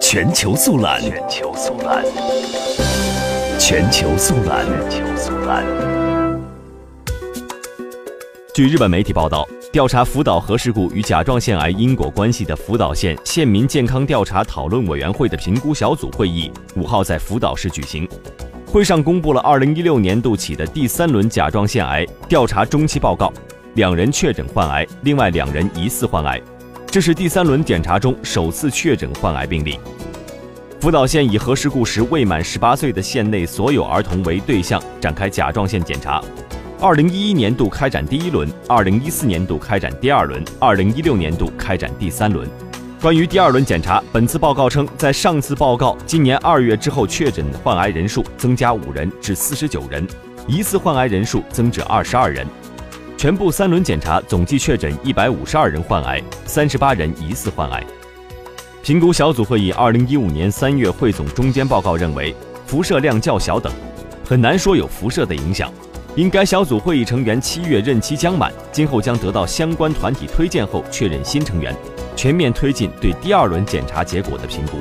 全球速览，全球速览，全球速览，全球速览。据日本媒体报道，调查福岛核事故与甲状腺癌因果关系的福岛县县民健康调查讨论委员会的评估小组会议五号在福岛市举行。会上公布了二零一六年度起的第三轮甲状腺癌调查中期报告，两人确诊患癌，另外两人疑似患癌。这是第三轮检查中首次确诊患癌病例。福岛县以核事故时未满十八岁的县内所有儿童为对象展开甲状腺检查。二零一一年度开展第一轮，二零一四年度开展第二轮，二零一六年度开展第三轮。关于第二轮检查，本次报告称，在上次报告今年二月之后确诊患癌人数增加五人至四十九人，疑似患癌人数增至二十二人。全部三轮检查总计确诊一百五十二人患癌，三十八人疑似患癌。评估小组会议二零一五年三月汇总中间报告认为，辐射量较小等，很难说有辐射的影响。因该小组会议成员七月任期将满，今后将得到相关团体推荐后确认新成员，全面推进对第二轮检查结果的评估。